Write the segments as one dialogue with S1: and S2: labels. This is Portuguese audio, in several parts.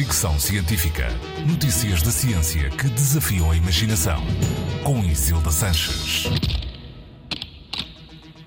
S1: Fricção Científica. Notícias da ciência que desafiam a imaginação. Com Isilda Sanches.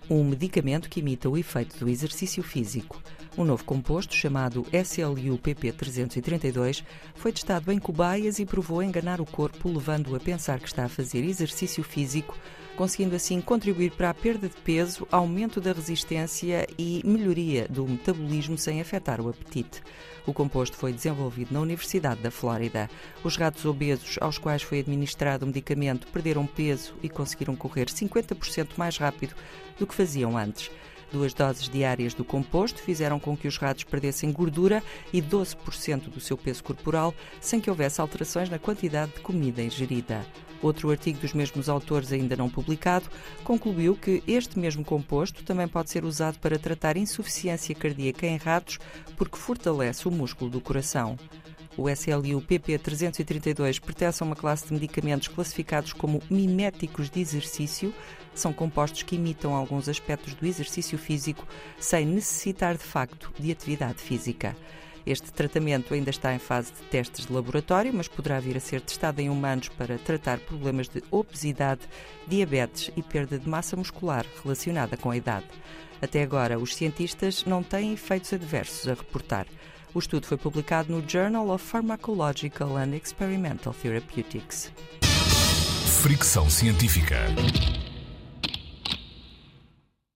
S2: Um medicamento que imita o efeito do exercício físico. Um novo composto, chamado SLU-PP332, foi testado em cobaias e provou enganar o corpo, levando-o a pensar que está a fazer exercício físico, conseguindo assim contribuir para a perda de peso, aumento da resistência e melhoria do metabolismo sem afetar o apetite. O composto foi desenvolvido na Universidade da Flórida. Os ratos obesos aos quais foi administrado o medicamento perderam peso e conseguiram correr 50% mais rápido do que faziam antes. Duas doses diárias do composto fizeram com que os ratos perdessem gordura e 12% do seu peso corporal, sem que houvesse alterações na quantidade de comida ingerida. Outro artigo dos mesmos autores, ainda não publicado, concluiu que este mesmo composto também pode ser usado para tratar insuficiência cardíaca em ratos, porque fortalece o músculo do coração. O SLU PP332 pertence a uma classe de medicamentos classificados como miméticos de exercício. São compostos que imitam alguns aspectos do exercício físico sem necessitar de facto de atividade física. Este tratamento ainda está em fase de testes de laboratório, mas poderá vir a ser testado em humanos para tratar problemas de obesidade, diabetes e perda de massa muscular relacionada com a idade. Até agora, os cientistas não têm efeitos adversos a reportar. O estudo foi publicado no Journal of Pharmacological and Experimental Therapeutics.
S1: Fricção científica.